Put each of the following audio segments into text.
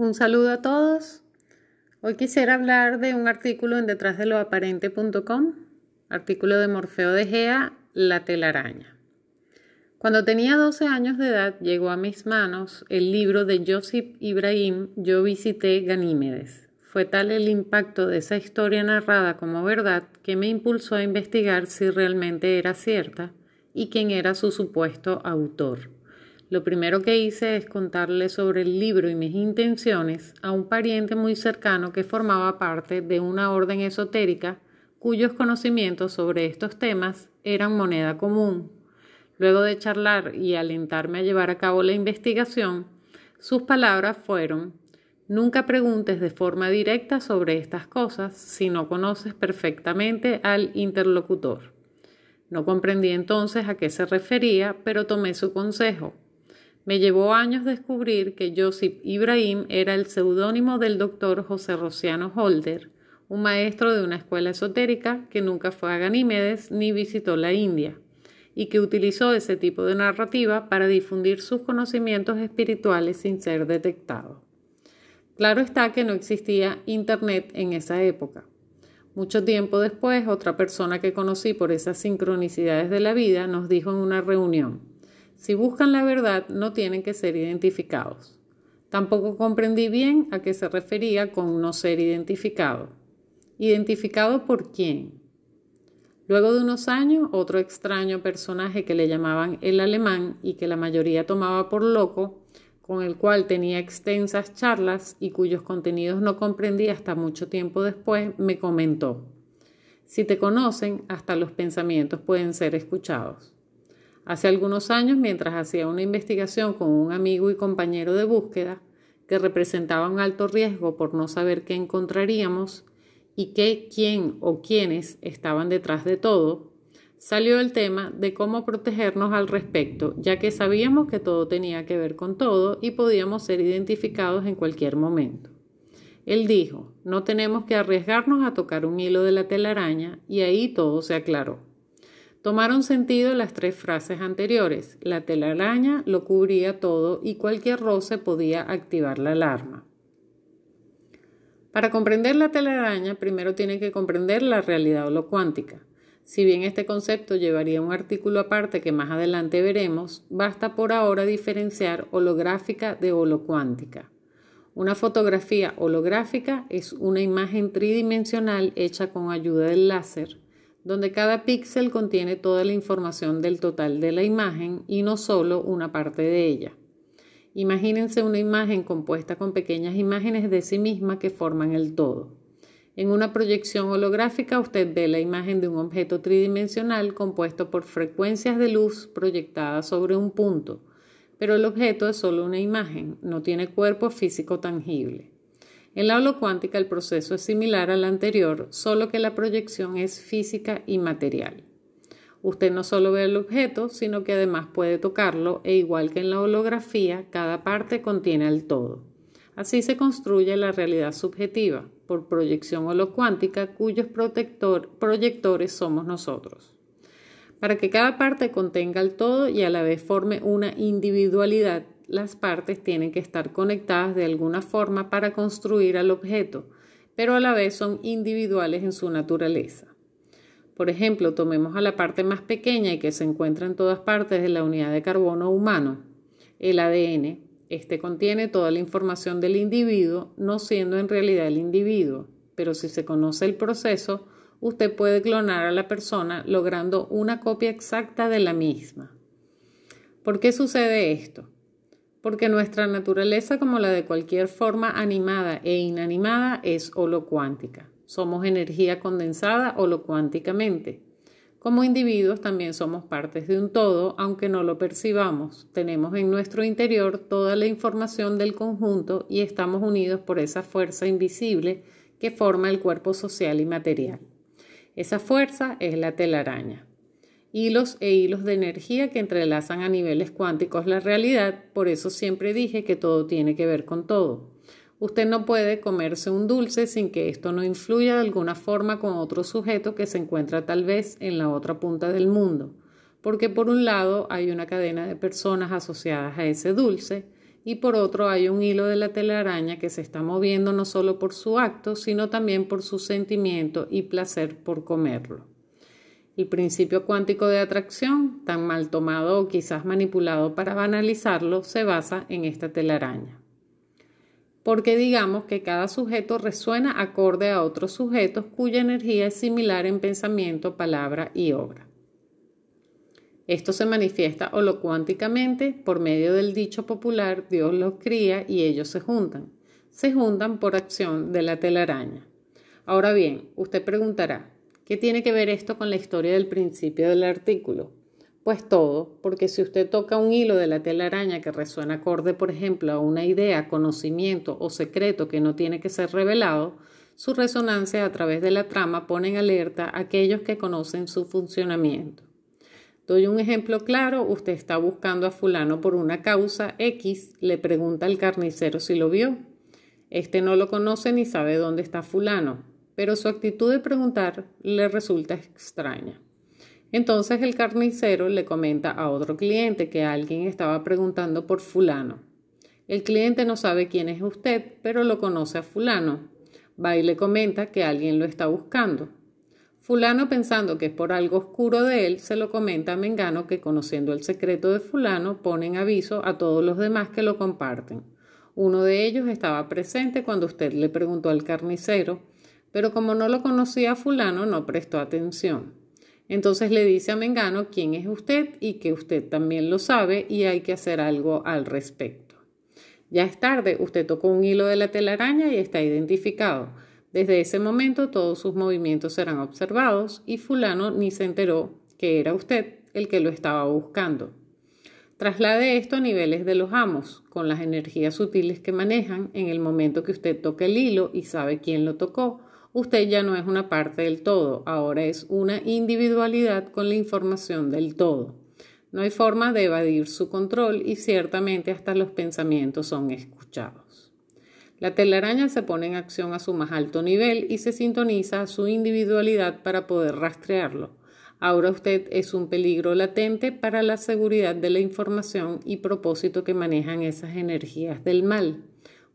Un saludo a todos. Hoy quisiera hablar de un artículo en detrás de lo aparente.com, artículo de Morfeo de Gea, La telaraña. Cuando tenía 12 años de edad llegó a mis manos el libro de Josip Ibrahim Yo visité Ganímedes. Fue tal el impacto de esa historia narrada como verdad que me impulsó a investigar si realmente era cierta y quién era su supuesto autor. Lo primero que hice es contarle sobre el libro y mis intenciones a un pariente muy cercano que formaba parte de una orden esotérica cuyos conocimientos sobre estos temas eran moneda común. Luego de charlar y alentarme a llevar a cabo la investigación, sus palabras fueron Nunca preguntes de forma directa sobre estas cosas si no conoces perfectamente al interlocutor. No comprendí entonces a qué se refería, pero tomé su consejo me llevó años descubrir que Josip Ibrahim era el seudónimo del doctor José Rociano Holder, un maestro de una escuela esotérica que nunca fue a Ganímedes ni visitó la India, y que utilizó ese tipo de narrativa para difundir sus conocimientos espirituales sin ser detectado. Claro está que no existía Internet en esa época. Mucho tiempo después, otra persona que conocí por esas sincronicidades de la vida nos dijo en una reunión, si buscan la verdad, no tienen que ser identificados. Tampoco comprendí bien a qué se refería con no ser identificado. ¿Identificado por quién? Luego de unos años, otro extraño personaje que le llamaban el alemán y que la mayoría tomaba por loco, con el cual tenía extensas charlas y cuyos contenidos no comprendí hasta mucho tiempo después, me comentó, si te conocen, hasta los pensamientos pueden ser escuchados. Hace algunos años, mientras hacía una investigación con un amigo y compañero de búsqueda, que representaba un alto riesgo por no saber qué encontraríamos y qué, quién o quiénes estaban detrás de todo, salió el tema de cómo protegernos al respecto, ya que sabíamos que todo tenía que ver con todo y podíamos ser identificados en cualquier momento. Él dijo, no tenemos que arriesgarnos a tocar un hilo de la telaraña y ahí todo se aclaró. Tomaron sentido las tres frases anteriores. La telaraña lo cubría todo y cualquier roce podía activar la alarma. Para comprender la telaraña, primero tiene que comprender la realidad holocuántica. Si bien este concepto llevaría un artículo aparte que más adelante veremos, basta por ahora diferenciar holográfica de holocuántica. Una fotografía holográfica es una imagen tridimensional hecha con ayuda del láser donde cada píxel contiene toda la información del total de la imagen y no solo una parte de ella. Imagínense una imagen compuesta con pequeñas imágenes de sí misma que forman el todo. En una proyección holográfica usted ve la imagen de un objeto tridimensional compuesto por frecuencias de luz proyectadas sobre un punto, pero el objeto es solo una imagen, no tiene cuerpo físico tangible. En la holocuántica el proceso es similar al anterior, solo que la proyección es física y material. Usted no solo ve el objeto, sino que además puede tocarlo e igual que en la holografía, cada parte contiene el todo. Así se construye la realidad subjetiva, por proyección holocuántica cuyos proyectores somos nosotros. Para que cada parte contenga el todo y a la vez forme una individualidad, las partes tienen que estar conectadas de alguna forma para construir al objeto, pero a la vez son individuales en su naturaleza. Por ejemplo, tomemos a la parte más pequeña y que se encuentra en todas partes de la unidad de carbono humano, el ADN. Este contiene toda la información del individuo, no siendo en realidad el individuo, pero si se conoce el proceso, usted puede clonar a la persona logrando una copia exacta de la misma. ¿Por qué sucede esto? Porque nuestra naturaleza, como la de cualquier forma animada e inanimada, es holocuántica. Somos energía condensada holocuánticamente. Como individuos también somos partes de un todo, aunque no lo percibamos. Tenemos en nuestro interior toda la información del conjunto y estamos unidos por esa fuerza invisible que forma el cuerpo social y material. Esa fuerza es la telaraña hilos e hilos de energía que entrelazan a niveles cuánticos la realidad, por eso siempre dije que todo tiene que ver con todo. Usted no puede comerse un dulce sin que esto no influya de alguna forma con otro sujeto que se encuentra tal vez en la otra punta del mundo, porque por un lado hay una cadena de personas asociadas a ese dulce y por otro hay un hilo de la telaraña que se está moviendo no solo por su acto, sino también por su sentimiento y placer por comerlo. El principio cuántico de atracción, tan mal tomado o quizás manipulado para banalizarlo, se basa en esta telaraña. Porque digamos que cada sujeto resuena acorde a otros sujetos cuya energía es similar en pensamiento, palabra y obra. Esto se manifiesta holocuánticamente por medio del dicho popular Dios los cría y ellos se juntan. Se juntan por acción de la telaraña. Ahora bien, usted preguntará, ¿qué tiene que ver esto con la historia del principio del artículo? Pues todo, porque si usted toca un hilo de la telaraña que resuena acorde, por ejemplo, a una idea, conocimiento o secreto que no tiene que ser revelado, su resonancia a través de la trama pone en alerta a aquellos que conocen su funcionamiento. Doy un ejemplo claro, usted está buscando a fulano por una causa X, le pregunta al carnicero si lo vio. Este no lo conoce ni sabe dónde está fulano, pero su actitud de preguntar le resulta extraña. Entonces el carnicero le comenta a otro cliente que alguien estaba preguntando por fulano. El cliente no sabe quién es usted, pero lo conoce a fulano. Va y le comenta que alguien lo está buscando. Fulano, pensando que es por algo oscuro de él, se lo comenta a Mengano que conociendo el secreto de fulano, pone en aviso a todos los demás que lo comparten. Uno de ellos estaba presente cuando usted le preguntó al carnicero, pero como no lo conocía fulano, no prestó atención. Entonces le dice a Mengano quién es usted y que usted también lo sabe y hay que hacer algo al respecto. Ya es tarde, usted tocó un hilo de la telaraña y está identificado. Desde ese momento todos sus movimientos serán observados y fulano ni se enteró que era usted el que lo estaba buscando. Traslade esto a niveles de los amos, con las energías sutiles que manejan en el momento que usted toca el hilo y sabe quién lo tocó. Usted ya no es una parte del todo, ahora es una individualidad con la información del todo. No hay forma de evadir su control y ciertamente hasta los pensamientos son escuchados. La telaraña se pone en acción a su más alto nivel y se sintoniza a su individualidad para poder rastrearlo. Ahora usted es un peligro latente para la seguridad de la información y propósito que manejan esas energías del mal,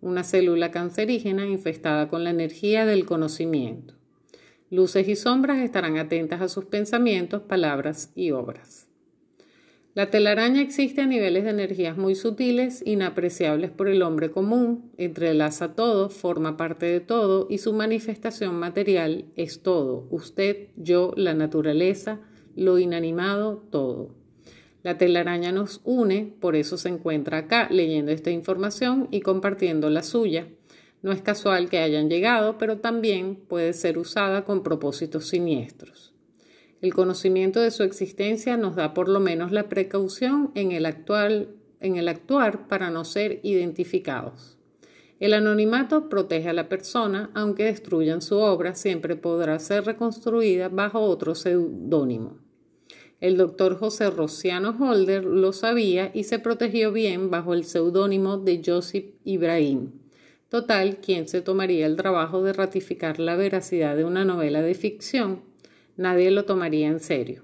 una célula cancerígena infestada con la energía del conocimiento. Luces y sombras estarán atentas a sus pensamientos, palabras y obras. La telaraña existe a niveles de energías muy sutiles, inapreciables por el hombre común, entrelaza todo, forma parte de todo y su manifestación material es todo, usted, yo, la naturaleza, lo inanimado, todo. La telaraña nos une, por eso se encuentra acá leyendo esta información y compartiendo la suya. No es casual que hayan llegado, pero también puede ser usada con propósitos siniestros. El conocimiento de su existencia nos da por lo menos la precaución en el, actuar para no ser identificados. El anonimato protege a la persona, aunque destruyan su obra, siempre podrá ser reconstruida bajo otro seudónimo. El doctor José Rociano Holder lo sabía y se protegió bien bajo el seudónimo de Joseph Ibrahim. Total, ¿quién se tomaría el trabajo de ratificar la veracidad de una novela de ficción nadie lo tomaría en serio.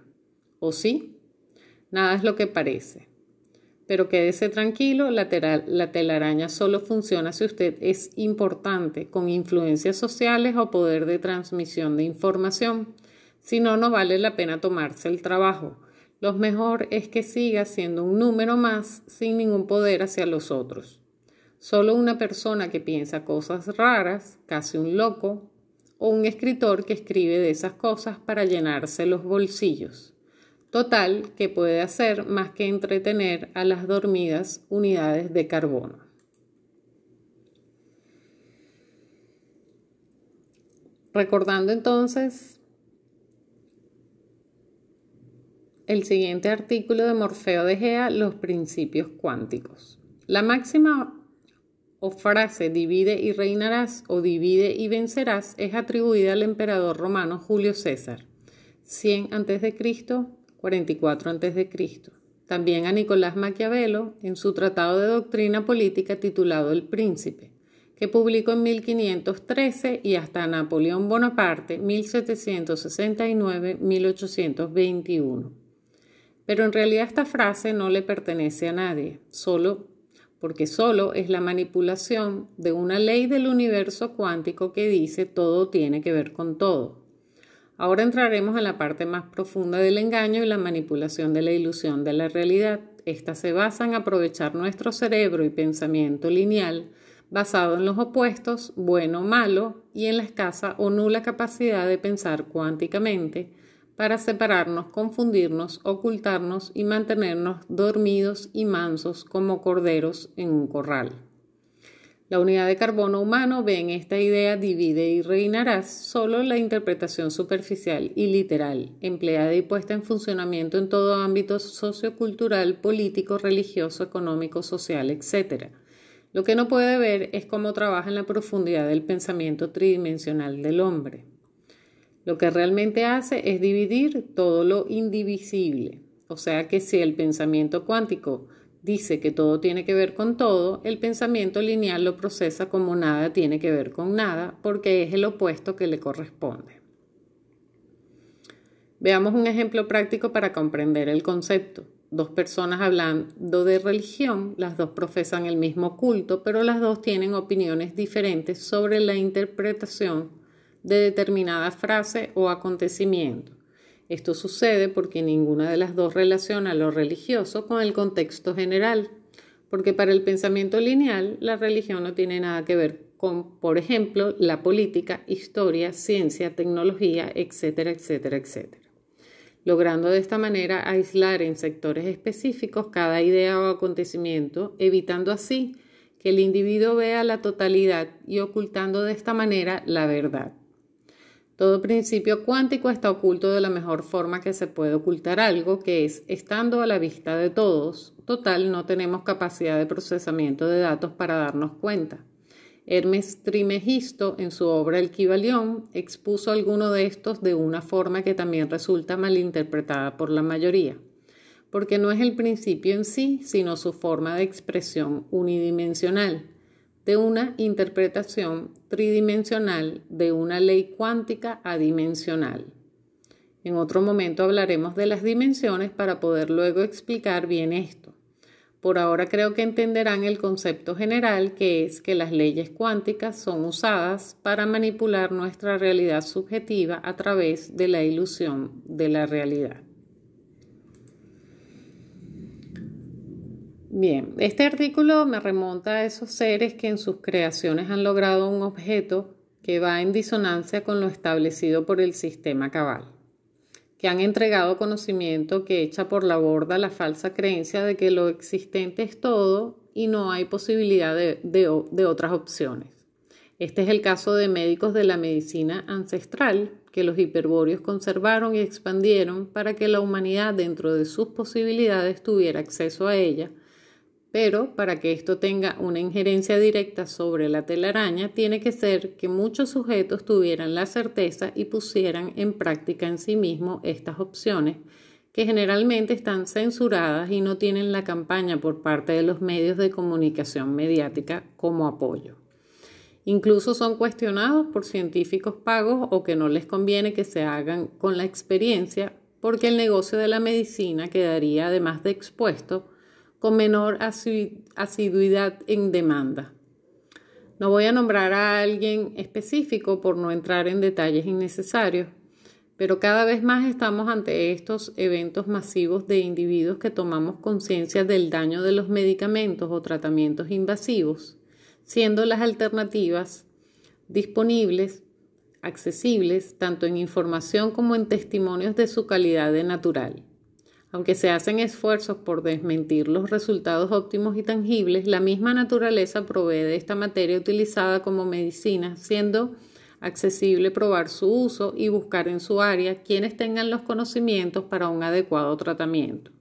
¿O sí? Nada es lo que parece. Pero quédese tranquilo, la, la, telaraña solo funciona si usted es importante, con influencias sociales o poder de transmisión de información. Si no, no vale la pena tomarse el trabajo. Lo mejor es que siga siendo un número más sin ningún poder hacia los otros. Solo una persona que piensa cosas raras, casi un loco, o un escritor que escribe de esas cosas para llenarse los bolsillos. Total, que puede hacer más que entretener a las dormidas unidades de carbono. Recordando entonces el siguiente artículo de Morfeo de Gea, los principios cuánticos. La máxima o frase divide y reinarás o divide y vencerás es atribuida al emperador romano Julio César, 100 a.C., 44 a.C. También a Nicolás Maquiavelo en su tratado de doctrina política titulado El Príncipe, que publicó en 1513 y hasta Napoleón Bonaparte 1769-1821. Pero en realidad esta frase no le pertenece a nadie, solo porque solo es la manipulación de una ley del universo cuántico que dice todo tiene que ver con todo. Ahora entraremos en la parte más profunda del engaño y la manipulación de la ilusión de la realidad. Esta se basa en aprovechar nuestro cerebro y pensamiento lineal basado en los opuestos, bueno o malo, y en la escasa o nula capacidad de pensar cuánticamente para separarnos, confundirnos, ocultarnos y mantenernos dormidos y mansos como corderos en un corral. La unidad de carbono humano ve en esta idea divide y reinarás solo la interpretación superficial y literal, empleada y puesta en funcionamiento en todo ámbito sociocultural, político, religioso, económico, social, etc. Lo que no puede ver es cómo trabaja en la profundidad del pensamiento tridimensional del hombre. Lo que realmente hace es dividir todo lo indivisible. O sea que si el pensamiento cuántico dice que todo tiene que ver con todo, el pensamiento lineal lo procesa como nada tiene que ver con nada, porque es el opuesto que le corresponde. Veamos un ejemplo práctico para comprender el concepto. Dos personas hablando de religión, las dos profesan el mismo culto, pero las dos tienen opiniones diferentes sobre la interpretación de determinada frase o acontecimiento. Esto sucede porque ninguna de las dos relaciona lo religioso con el contexto general, porque para el pensamiento lineal la religión no tiene nada que ver con, por ejemplo, la política, historia, ciencia, tecnología, etcétera, etcétera, etcétera. Logrando de esta manera aislar en sectores específicos cada idea o acontecimiento, evitando así que el individuo vea la totalidad y ocultando de esta manera la verdad. Todo principio cuántico está oculto de la mejor forma que se puede ocultar algo, que es estando a la vista de todos. Total, no tenemos capacidad de procesamiento de datos para darnos cuenta. Hermes Trimegisto, en su obra El Kibalión, expuso alguno de estos de una forma que también resulta malinterpretada por la mayoría, porque no es el principio en sí, sino su forma de expresión unidimensional de una interpretación tridimensional de una ley cuántica adimensional. En otro momento hablaremos de las dimensiones para poder luego explicar bien esto. Por ahora creo que entenderán el concepto general que es que las leyes cuánticas son usadas para manipular nuestra realidad subjetiva a través de la ilusión de la realidad. Bien, este artículo me remonta a esos seres que en sus creaciones han logrado un objeto que va en disonancia con lo establecido por el sistema cabal, que han entregado conocimiento que echa por la borda la falsa creencia de que lo existente es todo y no hay posibilidad de, de otras opciones. Este es el caso de médicos de la medicina ancestral que los hiperbóreos conservaron y expandieron para que la humanidad dentro de sus posibilidades tuviera acceso a ella pero para que esto tenga una injerencia directa sobre la telaraña, tiene que ser que muchos sujetos tuvieran la certeza y pusieran en práctica en sí mismos estas opciones, que generalmente están censuradas y no tienen la campaña por parte de los medios de comunicación mediática como apoyo. Incluso son cuestionados por científicos pagos o que no les conviene que se hagan con la experiencia porque el negocio de la medicina quedaría además de expuesto con menor asiduidad en demanda. No voy a nombrar a alguien específico por no entrar en detalles innecesarios, pero cada vez más estamos ante estos eventos masivos de individuos que tomamos conciencia del daño de los medicamentos o tratamientos invasivos, siendo las alternativas disponibles, accesibles, tanto en información como en testimonios de su calidad de natural. Aunque se hacen esfuerzos por desmentir los resultados óptimos y tangibles, la misma naturaleza provee de esta materia utilizada como medicina, siendo accesible probar su uso y buscar en su área quienes tengan los conocimientos para un adecuado tratamiento.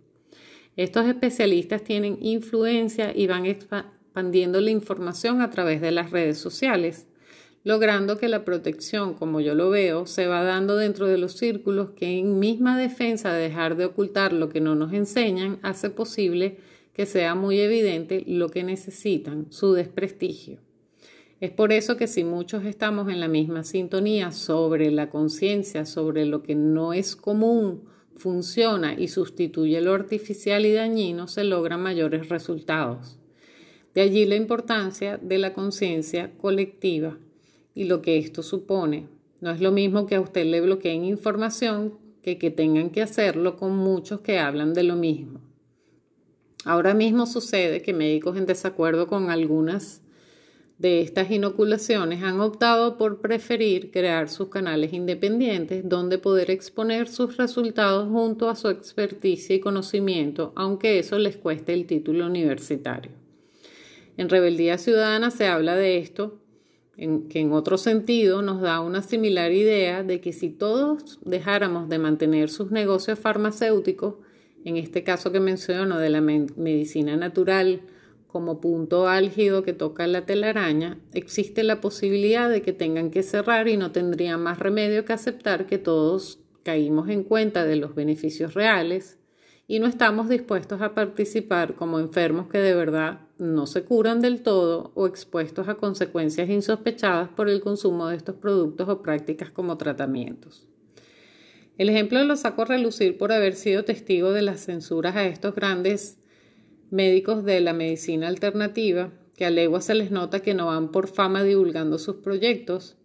Estos especialistas tienen influencia y van expandiendo la información a través de las redes sociales, logrando que la protección, como yo lo veo, se va dando dentro de los círculos que en misma defensa de dejar de ocultar lo que no nos enseñan, hace posible que sea muy evidente lo que necesitan, su desprestigio. Es por eso que si muchos estamos en la misma sintonía sobre la conciencia, sobre lo que no es común, funciona y sustituye lo artificial y dañino, se logran mayores resultados. De allí la importancia de la conciencia colectiva y lo que esto supone. No es lo mismo que a usted le bloqueen información que que tengan que hacerlo con muchos que hablan de lo mismo. Ahora mismo sucede que médicos en desacuerdo con algunas de estas inoculaciones han optado por preferir crear sus canales independientes donde poder exponer sus resultados junto a su experticia y conocimiento, aunque eso les cueste el título universitario. En Rebeldía Ciudadana se habla de esto, en, que en otro sentido nos da una similar idea de que si todos dejáramos de mantener sus negocios farmacéuticos, en este caso que menciono de la medicina natural como punto álgido que toca la telaraña, existe la posibilidad de que tengan que cerrar y no tendrían más remedio que aceptar que todos caímos en cuenta de los beneficios reales y no estamos dispuestos a participar como enfermos que de verdad no se curan del todo o expuestos a consecuencias insospechadas por el consumo de estos productos o prácticas como tratamientos. El ejemplo lo saco a relucir por haber sido testigo de las censuras a estos grandes médicos de la medicina alternativa, que a legua se les nota que no van por fama divulgando sus proyectos,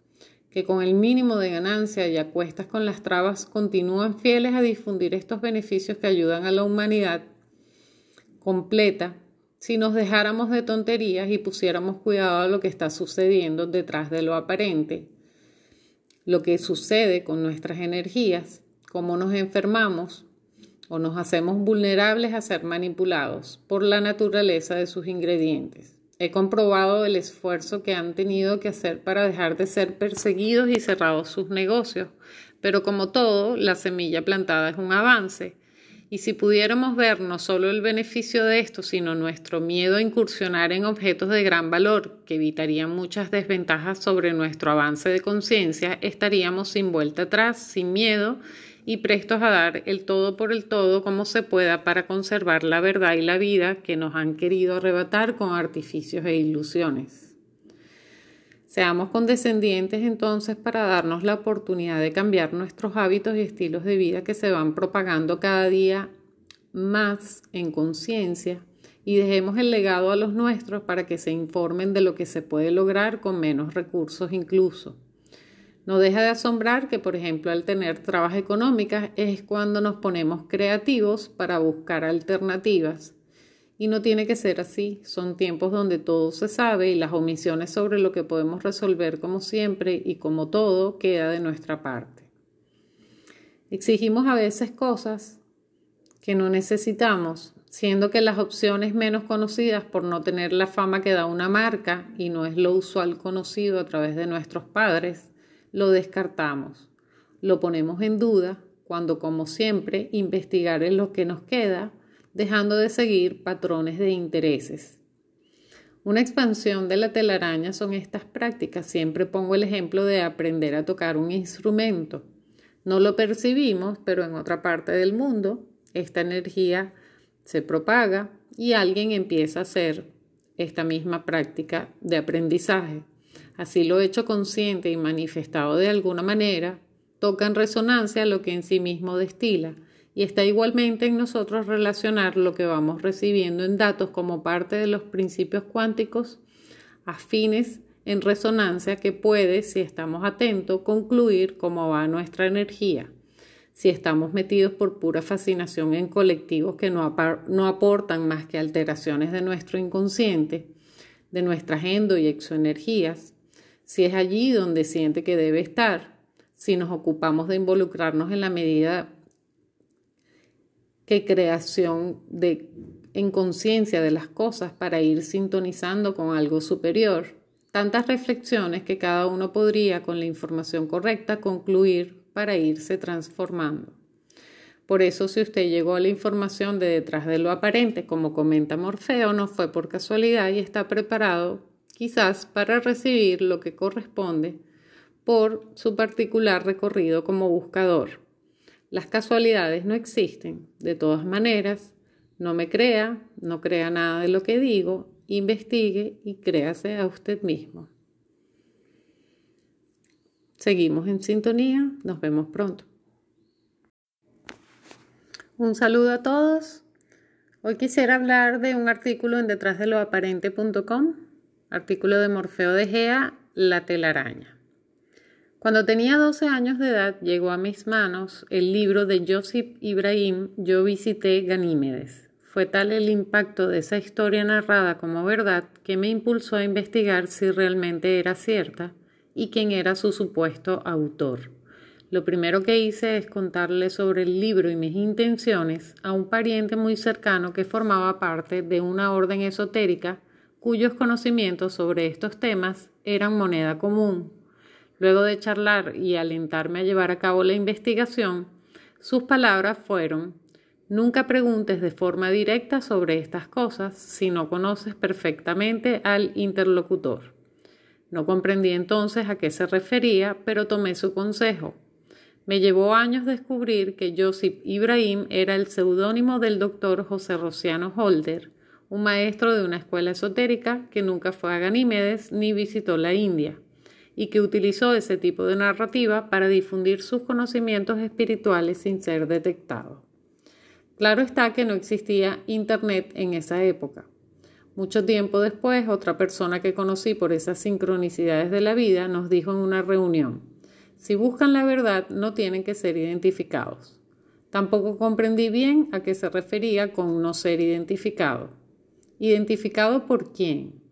que con el mínimo de ganancia y a con las trabas continúan fieles a difundir estos beneficios que ayudan a la humanidad completa si nos dejáramos de tonterías y pusiéramos cuidado a lo que está sucediendo detrás de lo aparente, lo que sucede con nuestras energías, cómo nos enfermamos o nos hacemos vulnerables a ser manipulados por la naturaleza de sus ingredientes. He comprobado el esfuerzo que han tenido que hacer para dejar de ser perseguidos y cerrados sus negocios, pero como todo, la semilla plantada es un avance. Y si pudiéramos ver no solo el beneficio de esto, sino nuestro miedo a incursionar en objetos de gran valor que evitarían muchas desventajas sobre nuestro avance de conciencia, estaríamos sin vuelta atrás, sin miedo y prestos a dar el todo por el todo como se pueda para conservar la verdad y la vida que nos han querido arrebatar con artificios e ilusiones. Seamos condescendientes entonces para darnos la oportunidad de cambiar nuestros hábitos y estilos de vida que se van propagando cada día más en conciencia y dejemos el legado a los nuestros para que se informen de lo que se puede lograr con menos recursos incluso. No deja de asombrar que, por ejemplo, al tener trabas económicas es cuando nos ponemos creativos para buscar alternativas. Y no tiene que ser así. Son tiempos donde todo se sabe y las omisiones sobre lo que podemos resolver como siempre y como todo queda de nuestra parte. Exigimos a veces cosas que no necesitamos, siendo que las opciones menos conocidas por no tener la fama que da una marca y no es lo usual conocido a través de nuestros padres, lo descartamos, lo ponemos en duda cuando, como siempre, investigar es lo que nos queda, dejando de seguir patrones de intereses. Una expansión de la telaraña son estas prácticas. Siempre pongo el ejemplo de aprender a tocar un instrumento. No lo percibimos, pero en otra parte del mundo esta energía se propaga y alguien empieza a hacer esta misma práctica de aprendizaje así lo hecho consciente y manifestado de alguna manera, toca en resonancia lo que en sí mismo destila, y está igualmente en nosotros relacionar lo que vamos recibiendo en datos como parte de los principios cuánticos afines en resonancia que puede, si estamos atentos, concluir cómo va nuestra energía. Si estamos metidos por pura fascinación en colectivos que no, no aportan más que alteraciones de nuestro inconsciente, de nuestra agenda y exoenergías, si es allí donde siente que debe estar, si nos ocupamos de involucrarnos en la medida que creación de en conciencia de las cosas para ir sintonizando con algo superior. Tantas reflexiones que cada uno podría, con la información correcta, concluir para irse transformando. Por eso, si usted llegó a la información de detrás de lo aparente, como comenta Morfeo, no fue por casualidad y está preparado quizás para recibir lo que corresponde por su particular recorrido como buscador. Las casualidades no existen. De todas maneras, no me crea, no crea nada de lo que digo, investigue y créase a usted mismo. Seguimos en sintonía, nos vemos pronto. Un saludo a todos. Hoy quisiera hablar de un artículo en detrás de lo aparente.com, artículo de Morfeo de Gea, La telaraña. Cuando tenía 12 años de edad llegó a mis manos el libro de Josip Ibrahim Yo visité Ganímedes. Fue tal el impacto de esa historia narrada como verdad que me impulsó a investigar si realmente era cierta y quién era su supuesto autor. Lo primero que hice es contarle sobre el libro y mis intenciones a un pariente muy cercano que formaba parte de una orden esotérica cuyos conocimientos sobre estos temas eran moneda común. Luego de charlar y alentarme a llevar a cabo la investigación, sus palabras fueron Nunca preguntes de forma directa sobre estas cosas si no conoces perfectamente al interlocutor. No comprendí entonces a qué se refería, pero tomé su consejo me llevó años descubrir que Josip Ibrahim era el seudónimo del doctor José Rociano Holder, un maestro de una escuela esotérica que nunca fue a Ganímedes ni visitó la India, y que utilizó ese tipo de narrativa para difundir sus conocimientos espirituales sin ser detectado. Claro está que no existía Internet en esa época. Mucho tiempo después, otra persona que conocí por esas sincronicidades de la vida nos dijo en una reunión, si buscan la verdad, no tienen que ser identificados. Tampoco comprendí bien a qué se refería con no ser identificado. ¿Identificado por quién?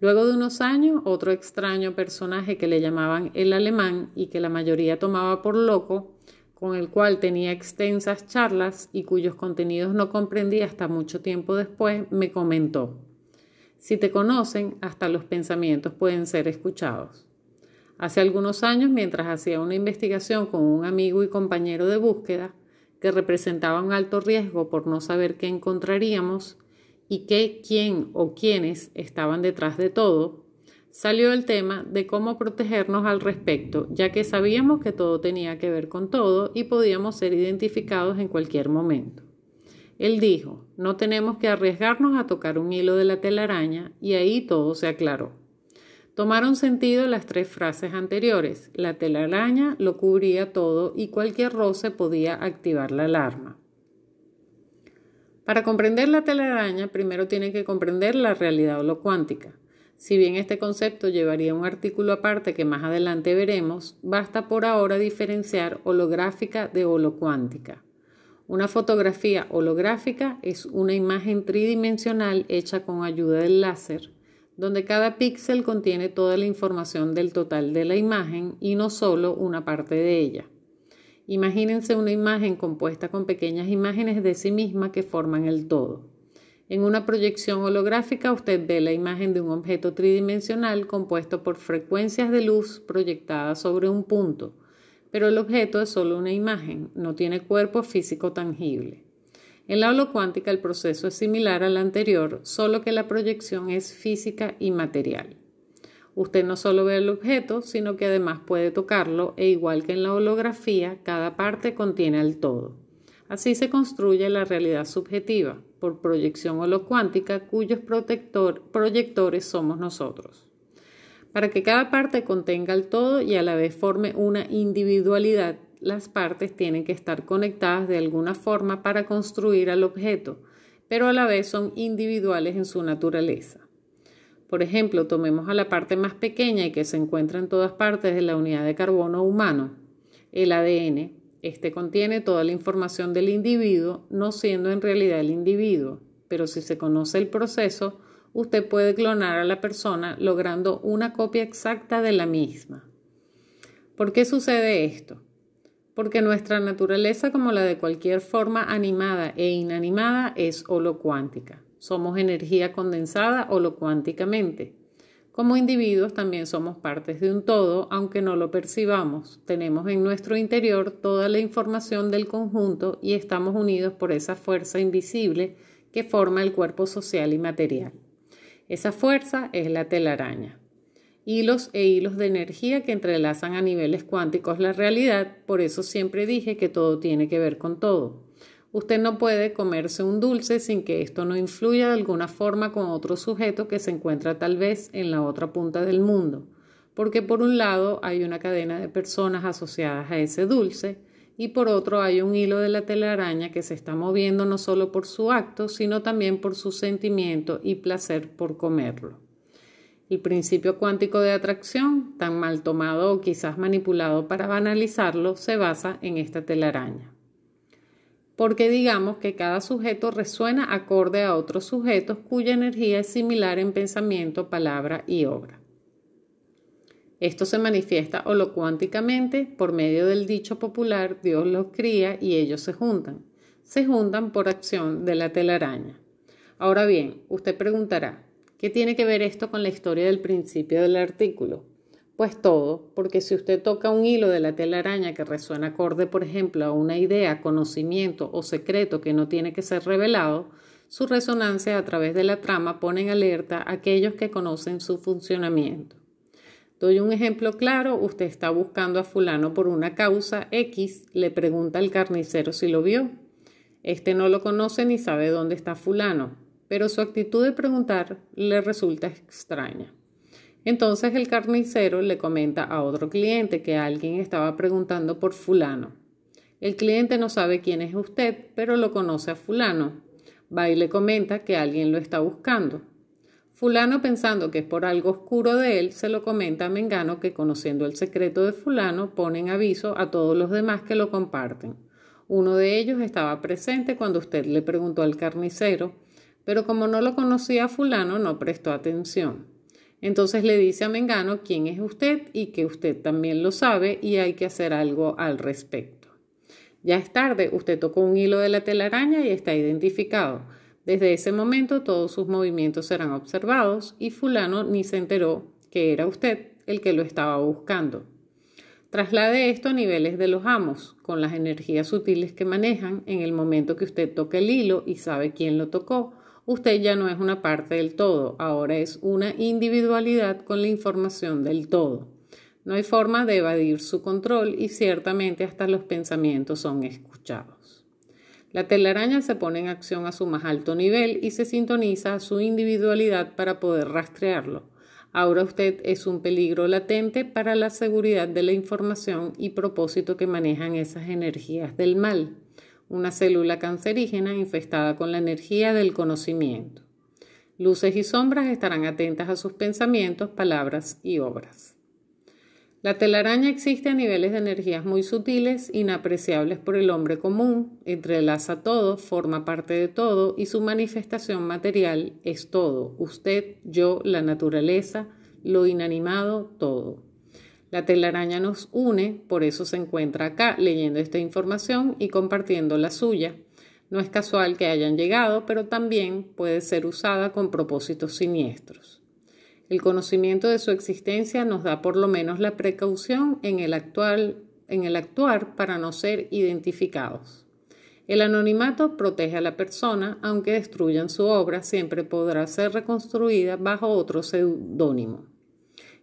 Luego de unos años, otro extraño personaje que le llamaban el alemán y que la mayoría tomaba por loco, con el cual tenía extensas charlas y cuyos contenidos no comprendí hasta mucho tiempo después, me comentó, si te conocen, hasta los pensamientos pueden ser escuchados. Hace algunos años, mientras hacía una investigación con un amigo y compañero de búsqueda, que representaba un alto riesgo por no saber qué encontraríamos y qué, quién o quiénes estaban detrás de todo, salió el tema de cómo protegernos al respecto, ya que sabíamos que todo tenía que ver con todo y podíamos ser identificados en cualquier momento. Él dijo, no tenemos que arriesgarnos a tocar un hilo de la telaraña y ahí todo se aclaró. Tomaron sentido las tres frases anteriores. La telaraña lo cubría todo y cualquier roce podía activar la alarma. Para comprender la telaraña, primero tiene que comprender la realidad holocuántica. Si bien este concepto llevaría un artículo aparte que más adelante veremos, basta por ahora diferenciar holográfica de holocuántica. Una fotografía holográfica es una imagen tridimensional hecha con ayuda del láser donde cada píxel contiene toda la información del total de la imagen y no solo una parte de ella. Imagínense una imagen compuesta con pequeñas imágenes de sí misma que forman el todo. En una proyección holográfica usted ve la imagen de un objeto tridimensional compuesto por frecuencias de luz proyectadas sobre un punto, pero el objeto es solo una imagen, no tiene cuerpo físico tangible. En la holocuántica el proceso es similar al anterior, solo que la proyección es física y material. Usted no solo ve el objeto, sino que además puede tocarlo e igual que en la holografía, cada parte contiene al todo. Así se construye la realidad subjetiva, por proyección holocuántica, cuyos proyectores somos nosotros. Para que cada parte contenga el todo y a la vez forme una individualidad, las partes tienen que estar conectadas de alguna forma para construir al objeto, pero a la vez son individuales en su naturaleza. Por ejemplo, tomemos a la parte más pequeña y que se encuentra en todas partes de la unidad de carbono humano, el ADN. Este contiene toda la información del individuo, no siendo en realidad el individuo, pero si se conoce el proceso, usted puede clonar a la persona logrando una copia exacta de la misma. ¿Por qué sucede esto? porque nuestra naturaleza, como la de cualquier forma animada e inanimada, es holocuántica. Somos energía condensada holocuánticamente. Como individuos también somos partes de un todo, aunque no lo percibamos. Tenemos en nuestro interior toda la información del conjunto y estamos unidos por esa fuerza invisible que forma el cuerpo social y material. Esa fuerza es la telaraña hilos e hilos de energía que entrelazan a niveles cuánticos la realidad, por eso siempre dije que todo tiene que ver con todo. Usted no puede comerse un dulce sin que esto no influya de alguna forma con otro sujeto que se encuentra tal vez en la otra punta del mundo, porque por un lado hay una cadena de personas asociadas a ese dulce y por otro hay un hilo de la telaraña que se está moviendo no solo por su acto, sino también por su sentimiento y placer por comerlo. El principio cuántico de atracción, tan mal tomado o quizás manipulado para banalizarlo, se basa en esta telaraña. Porque digamos que cada sujeto resuena acorde a otros sujetos cuya energía es similar en pensamiento, palabra y obra. Esto se manifiesta holocuánticamente por medio del dicho popular Dios los cría y ellos se juntan. Se juntan por acción de la telaraña. Ahora bien, usted preguntará, ¿Qué tiene que ver esto con la historia del principio del artículo? Pues todo, porque si usted toca un hilo de la telaraña que resuena acorde, por ejemplo, a una idea, conocimiento o secreto que no tiene que ser revelado, su resonancia a través de la trama pone en alerta a aquellos que conocen su funcionamiento. Doy un ejemplo claro, usted está buscando a fulano por una causa X, le pregunta al carnicero si lo vio. Este no lo conoce ni sabe dónde está fulano pero su actitud de preguntar le resulta extraña. Entonces el carnicero le comenta a otro cliente que alguien estaba preguntando por fulano. El cliente no sabe quién es usted, pero lo conoce a fulano. Va y le comenta que alguien lo está buscando. Fulano, pensando que es por algo oscuro de él, se lo comenta a Mengano que conociendo el secreto de fulano, pone aviso a todos los demás que lo comparten. Uno de ellos estaba presente cuando usted le preguntó al carnicero pero como no lo conocía a fulano, no prestó atención. Entonces le dice a Mengano quién es usted y que usted también lo sabe y hay que hacer algo al respecto. Ya es tarde, usted tocó un hilo de la telaraña y está identificado. Desde ese momento todos sus movimientos serán observados y fulano ni se enteró que era usted el que lo estaba buscando. Traslade esto a niveles de los amos, con las energías sutiles que manejan en el momento que usted toca el hilo y sabe quién lo tocó usted ya no es una parte del todo, ahora es una individualidad con la información del todo. No hay forma de evadir su control y ciertamente hasta los pensamientos son escuchados. La telaraña se pone en acción a su más alto nivel y se sintoniza a su individualidad para poder rastrearlo. Ahora usted es un peligro latente para la seguridad de la información y propósito que manejan esas energías del mal una célula cancerígena infestada con la energía del conocimiento. Luces y sombras estarán atentas a sus pensamientos, palabras y obras. La telaraña existe a niveles de energías muy sutiles, inapreciables por el hombre común, entrelaza todo, forma parte de todo y su manifestación material es todo, usted, yo, la naturaleza, lo inanimado, todo. La telaraña nos une, por eso se encuentra acá leyendo esta información y compartiendo la suya. No es casual que hayan llegado, pero también puede ser usada con propósitos siniestros. El conocimiento de su existencia nos da por lo menos la precaución en el, actuar para no ser identificados. El anonimato protege a la persona, aunque destruyan su obra, siempre podrá ser reconstruida bajo otro seudónimo.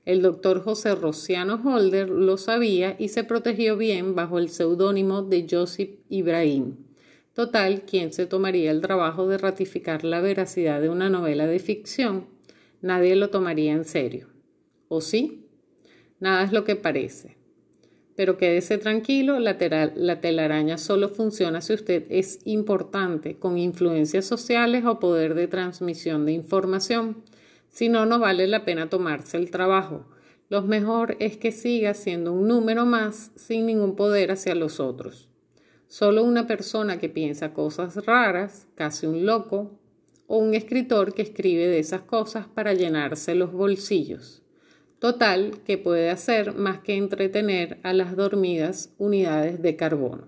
El doctor José Rociano Holder lo sabía y se protegió bien bajo el seudónimo de Joseph Ibrahim. Total, ¿quién se tomaría el trabajo de ratificar la veracidad de una novela de ficción? Nadie lo tomaría en serio. ¿O sí? Nada es lo que parece. Pero quédese tranquilo, la, la, telaraña solo funciona si usted es importante, con influencias sociales o poder de transmisión de información. Si no, no vale la pena tomarse el trabajo. Lo mejor es que siga siendo un número más sin ningún poder hacia los otros. Solo una persona que piensa cosas raras, casi un loco, o un escritor que escribe de esas cosas para llenarse los bolsillos. Total, que puede hacer más que entretener a las dormidas unidades de carbono.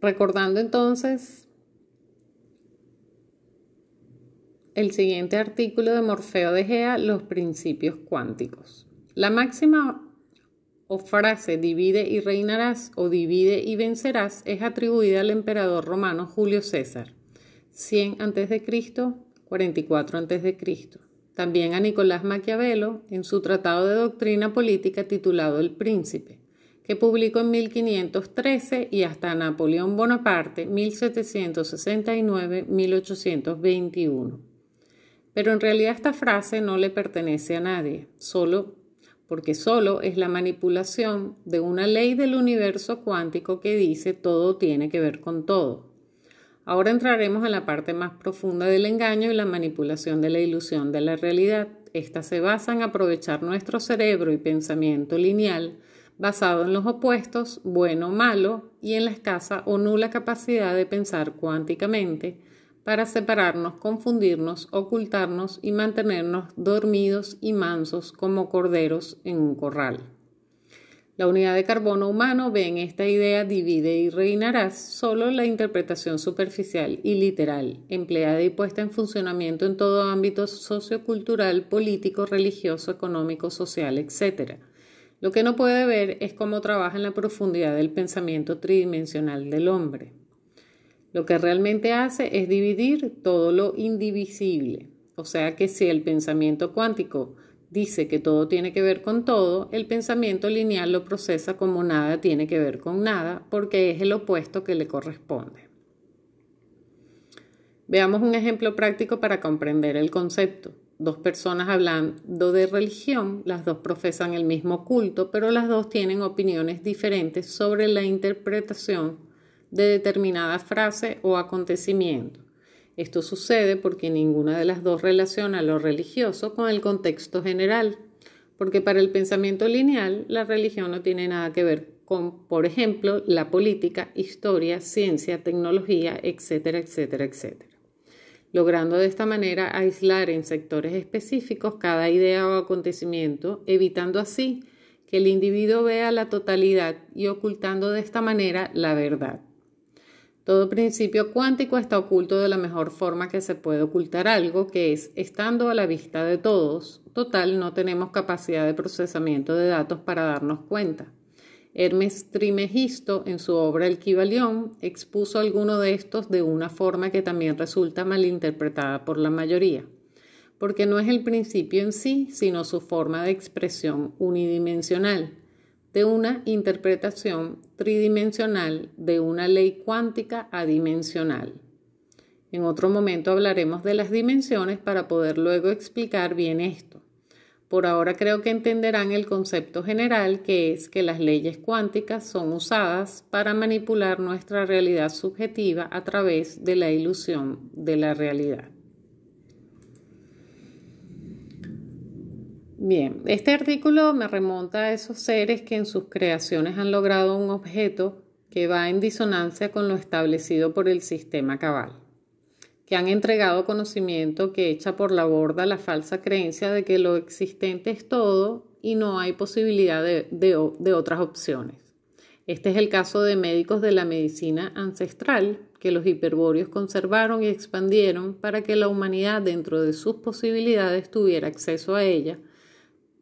Recordando entonces el siguiente artículo de Morfeo de Gea, los principios cuánticos. La máxima o frase divide y reinarás o divide y vencerás es atribuida al emperador romano Julio César, 100 a.C., 44 a.C. También a Nicolás Maquiavelo en su tratado de doctrina política titulado El Príncipe, que publicó en 1513 y hasta Napoleón Bonaparte 1769-1821 pero en realidad esta frase no le pertenece a nadie, solo porque solo es la manipulación de una ley del universo cuántico que dice todo tiene que ver con todo. Ahora entraremos en la parte más profunda del engaño y la manipulación de la ilusión de la realidad. Esta se basa en aprovechar nuestro cerebro y pensamiento lineal basado en los opuestos, bueno o malo, y en la escasa o nula capacidad de pensar cuánticamente para separarnos, confundirnos, ocultarnos y mantenernos dormidos y mansos como corderos en un corral. La unidad de carbono humano ve en esta idea divide y reinarás solo la interpretación superficial y literal, empleada y puesta en funcionamiento en todo ámbito sociocultural, político, religioso, económico, social, etc. Lo que no puede ver es cómo trabaja en la profundidad del pensamiento tridimensional del hombre. Lo que realmente hace es dividir todo lo indivisible. O sea que si el pensamiento cuántico dice que todo tiene que ver con todo, el pensamiento lineal lo procesa como nada tiene que ver con nada, porque es el opuesto que le corresponde. Veamos un ejemplo práctico para comprender el concepto. Dos personas hablando de religión, las dos profesan el mismo culto, pero las dos tienen opiniones diferentes sobre la interpretación de determinada frase o acontecimiento. Esto sucede porque ninguna de las dos relaciona lo religioso con el contexto general, porque para el pensamiento lineal la religión no tiene nada que ver con, por ejemplo, la política, historia, ciencia, tecnología, etcétera, etcétera, etcétera. Logrando de esta manera aislar en sectores específicos cada idea o acontecimiento, evitando así que el individuo vea la totalidad y ocultando de esta manera la verdad. Todo principio cuántico está oculto de la mejor forma que se puede ocultar algo, que es estando a la vista de todos. Total, no tenemos capacidad de procesamiento de datos para darnos cuenta. Hermes Trimegisto, en su obra El Kibalión, expuso alguno de estos de una forma que también resulta malinterpretada por la mayoría, porque no es el principio en sí, sino su forma de expresión unidimensional de una interpretación tridimensional de una ley cuántica adimensional. En otro momento hablaremos de las dimensiones para poder luego explicar bien esto. Por ahora creo que entenderán el concepto general que es que las leyes cuánticas son usadas para manipular nuestra realidad subjetiva a través de la ilusión de la realidad. Bien, este artículo me remonta a esos seres que en sus creaciones han logrado un objeto que va en disonancia con lo establecido por el sistema cabal, que han entregado conocimiento que echa por la borda la falsa creencia de que lo existente es todo y no hay posibilidad de, de otras opciones. Este es el caso de médicos de la medicina ancestral que los hiperbóreos conservaron y expandieron para que la humanidad dentro de sus posibilidades tuviera acceso a ella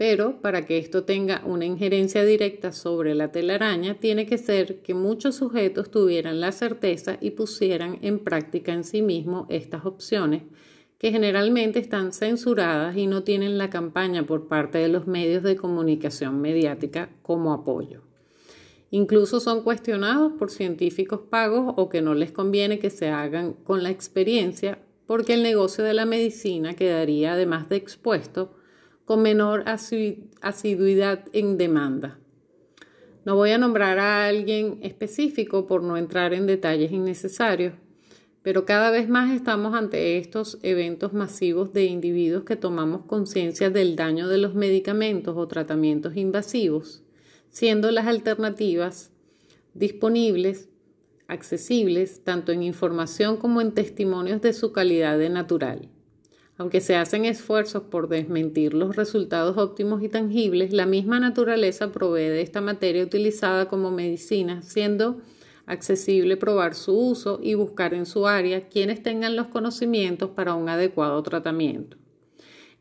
pero para que esto tenga una injerencia directa sobre la telaraña, tiene que ser que muchos sujetos tuvieran la certeza y pusieran en práctica en sí mismos estas opciones, que generalmente están censuradas y no tienen la campaña por parte de los medios de comunicación mediática como apoyo. Incluso son cuestionados por científicos pagos o que no les conviene que se hagan con la experiencia porque el negocio de la medicina quedaría además de expuesto con menor asiduidad en demanda. No voy a nombrar a alguien específico por no entrar en detalles innecesarios, pero cada vez más estamos ante estos eventos masivos de individuos que tomamos conciencia del daño de los medicamentos o tratamientos invasivos, siendo las alternativas disponibles, accesibles, tanto en información como en testimonios de su calidad de natural. Aunque se hacen esfuerzos por desmentir los resultados óptimos y tangibles, la misma naturaleza provee de esta materia utilizada como medicina, siendo accesible probar su uso y buscar en su área quienes tengan los conocimientos para un adecuado tratamiento.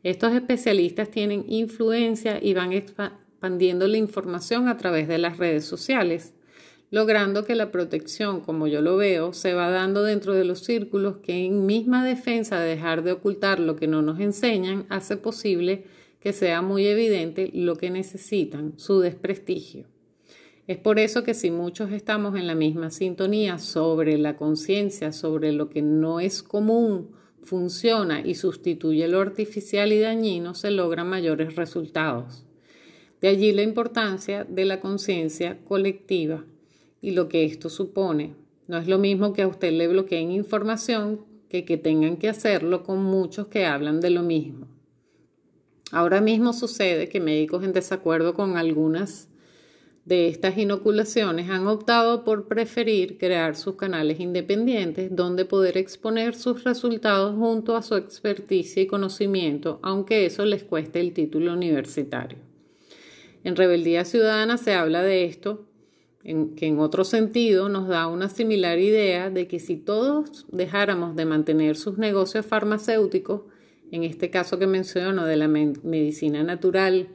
Estos especialistas tienen influencia y van expandiendo la información a través de las redes sociales, logrando que la protección, como yo lo veo, se va dando dentro de los círculos que en misma defensa de dejar de ocultar lo que no nos enseñan, hace posible que sea muy evidente lo que necesitan, su desprestigio. Es por eso que si muchos estamos en la misma sintonía sobre la conciencia, sobre lo que no es común, funciona y sustituye lo artificial y dañino, se logran mayores resultados. De allí la importancia de la conciencia colectiva y lo que esto supone. No es lo mismo que a usted le bloqueen información que que tengan que hacerlo con muchos que hablan de lo mismo. Ahora mismo sucede que médicos en desacuerdo con algunas de estas inoculaciones han optado por preferir crear sus canales independientes donde poder exponer sus resultados junto a su experticia y conocimiento, aunque eso les cueste el título universitario. En Rebeldía Ciudadana se habla de esto, en, que en otro sentido nos da una similar idea de que si todos dejáramos de mantener sus negocios farmacéuticos, en este caso que menciono de la medicina natural,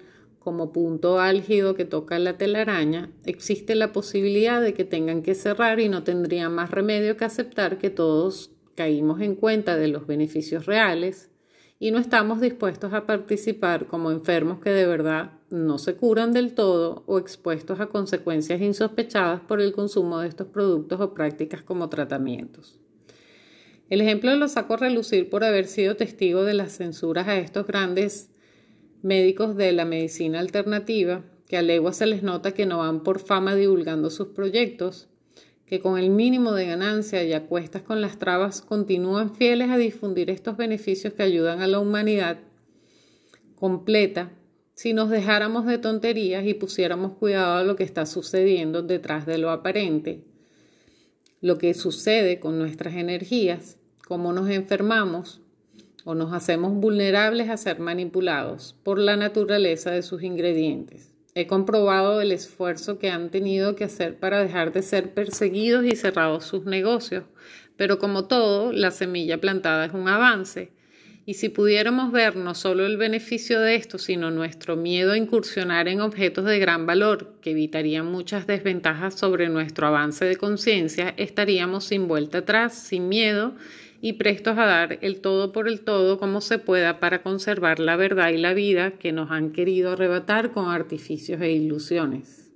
como punto álgido que toca la telaraña, existe la posibilidad de que tengan que cerrar y no tendrían más remedio que aceptar que todos caímos en cuenta de los beneficios reales y no estamos dispuestos a participar como enfermos que de verdad no se curan del todo o expuestos a consecuencias insospechadas por el consumo de estos productos o prácticas como tratamientos. El ejemplo lo saco a relucir por haber sido testigo de las censuras a estos grandes médicos de la medicina alternativa, que a legua se les nota que no van por fama divulgando sus proyectos, que con el mínimo de ganancia y a cuestas con las trabas continúan fieles a difundir estos beneficios que ayudan a la humanidad completa si nos dejáramos de tonterías y pusiéramos cuidado a lo que está sucediendo detrás de lo aparente, lo que sucede con nuestras energías, cómo nos enfermamos, o nos hacemos vulnerables a ser manipulados por la naturaleza de sus ingredientes. He comprobado el esfuerzo que han tenido que hacer para dejar de ser perseguidos y cerrados sus negocios, pero como todo, la semilla plantada es un avance. Y si pudiéramos ver no solo el beneficio de esto, sino nuestro miedo a incursionar en objetos de gran valor, que evitarían muchas desventajas sobre nuestro avance de conciencia, estaríamos sin vuelta atrás, sin miedo y prestos a dar el todo por el todo como se pueda para conservar la verdad y la vida que nos han querido arrebatar con artificios e ilusiones.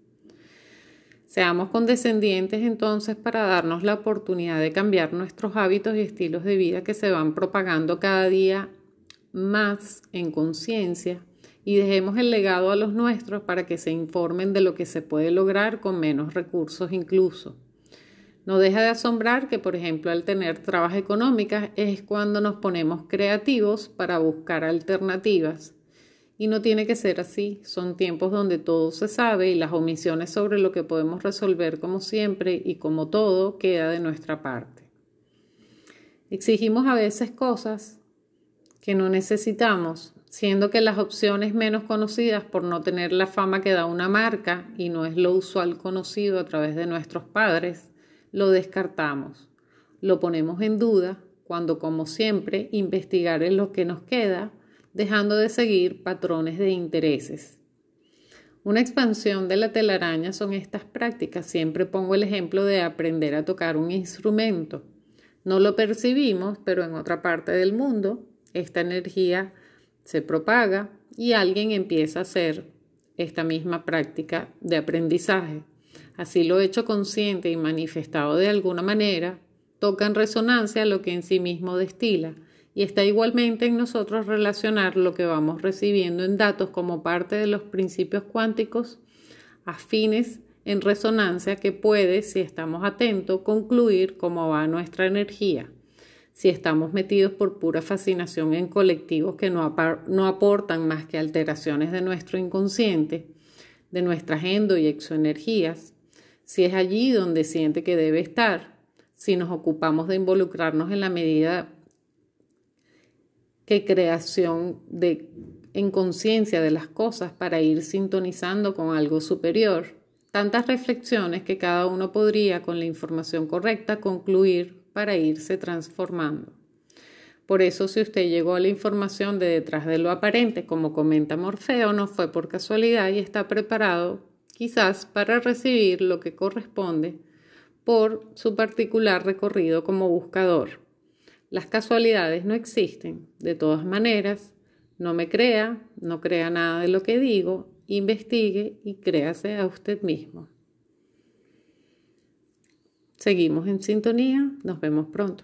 Seamos condescendientes entonces para darnos la oportunidad de cambiar nuestros hábitos y estilos de vida que se van propagando cada día más en conciencia y dejemos el legado a los nuestros para que se informen de lo que se puede lograr con menos recursos incluso. No deja de asombrar que, por ejemplo, al tener trabas económicas es cuando nos ponemos creativos para buscar alternativas. Y no tiene que ser así. Son tiempos donde todo se sabe y las omisiones sobre lo que podemos resolver como siempre y como todo queda de nuestra parte. Exigimos a veces cosas que no necesitamos, siendo que las opciones menos conocidas por no tener la fama que da una marca y no es lo usual conocido a través de nuestros padres, lo descartamos, lo ponemos en duda cuando, como siempre, investigar es lo que nos queda, dejando de seguir patrones de intereses. Una expansión de la telaraña son estas prácticas. Siempre pongo el ejemplo de aprender a tocar un instrumento. No lo percibimos, pero en otra parte del mundo esta energía se propaga y alguien empieza a hacer esta misma práctica de aprendizaje así lo hecho consciente y manifestado de alguna manera, toca en resonancia lo que en sí mismo destila, y está igualmente en nosotros relacionar lo que vamos recibiendo en datos como parte de los principios cuánticos afines en resonancia que puede, si estamos atentos, concluir cómo va nuestra energía. Si estamos metidos por pura fascinación en colectivos que no, no aportan más que alteraciones de nuestro inconsciente, de nuestras endo y exoenergías, si es allí donde siente que debe estar, si nos ocupamos de involucrarnos en la medida que creación de en conciencia de las cosas para ir sintonizando con algo superior. Tantas reflexiones que cada uno podría, con la información correcta, concluir para irse transformando. Por eso, si usted llegó a la información de detrás de lo aparente, como comenta Morfeo, no fue por casualidad y está preparado quizás para recibir lo que corresponde por su particular recorrido como buscador. Las casualidades no existen. De todas maneras, no me crea, no crea nada de lo que digo, investigue y créase a usted mismo. Seguimos en sintonía, nos vemos pronto.